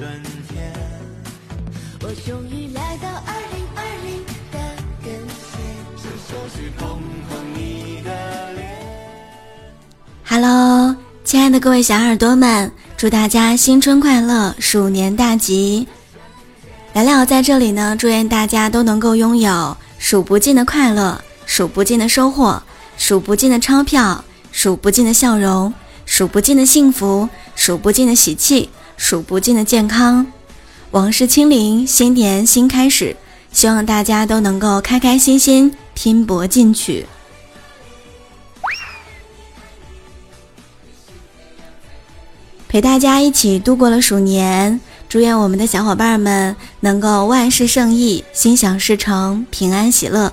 春天。我终于来到二零二零的跟前，伸手去碰碰你的脸。Hello，亲爱的各位小耳朵们，祝大家新春快乐，鼠年大吉！聊聊，在这里呢，祝愿大家都能够拥有数不尽的快乐，数不尽的收获，数不尽的钞票，数不尽的笑容，数不尽的幸福，数不尽的喜气，数不尽的健康。往事清零，新年新开始，希望大家都能够开开心心拼搏进取。陪大家一起度过了鼠年，祝愿我们的小伙伴们能够万事胜意，心想事成，平安喜乐。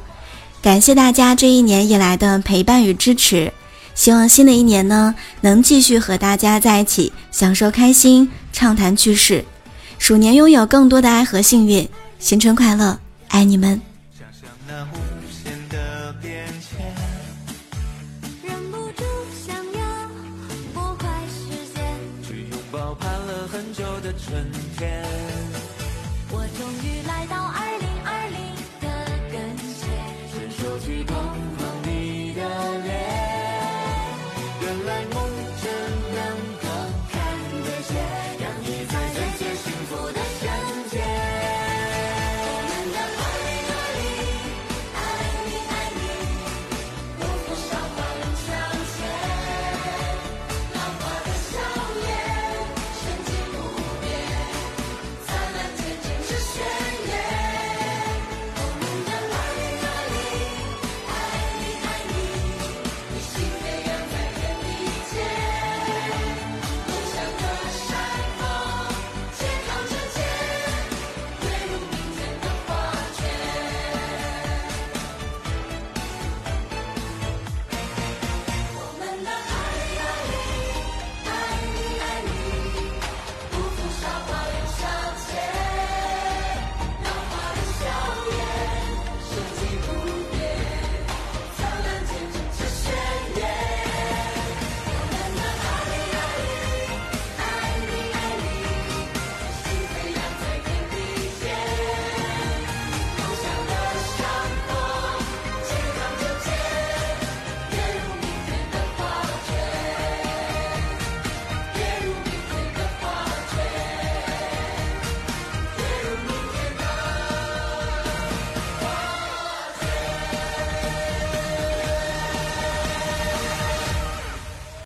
感谢大家这一年以来的陪伴与支持，希望新的一年呢，能继续和大家在一起，享受开心，畅谈趣事。鼠年拥有更多的爱和幸运，新春快乐，爱你们。忍不住想要拨快时间，去拥抱盼了很久的春天。我终于来。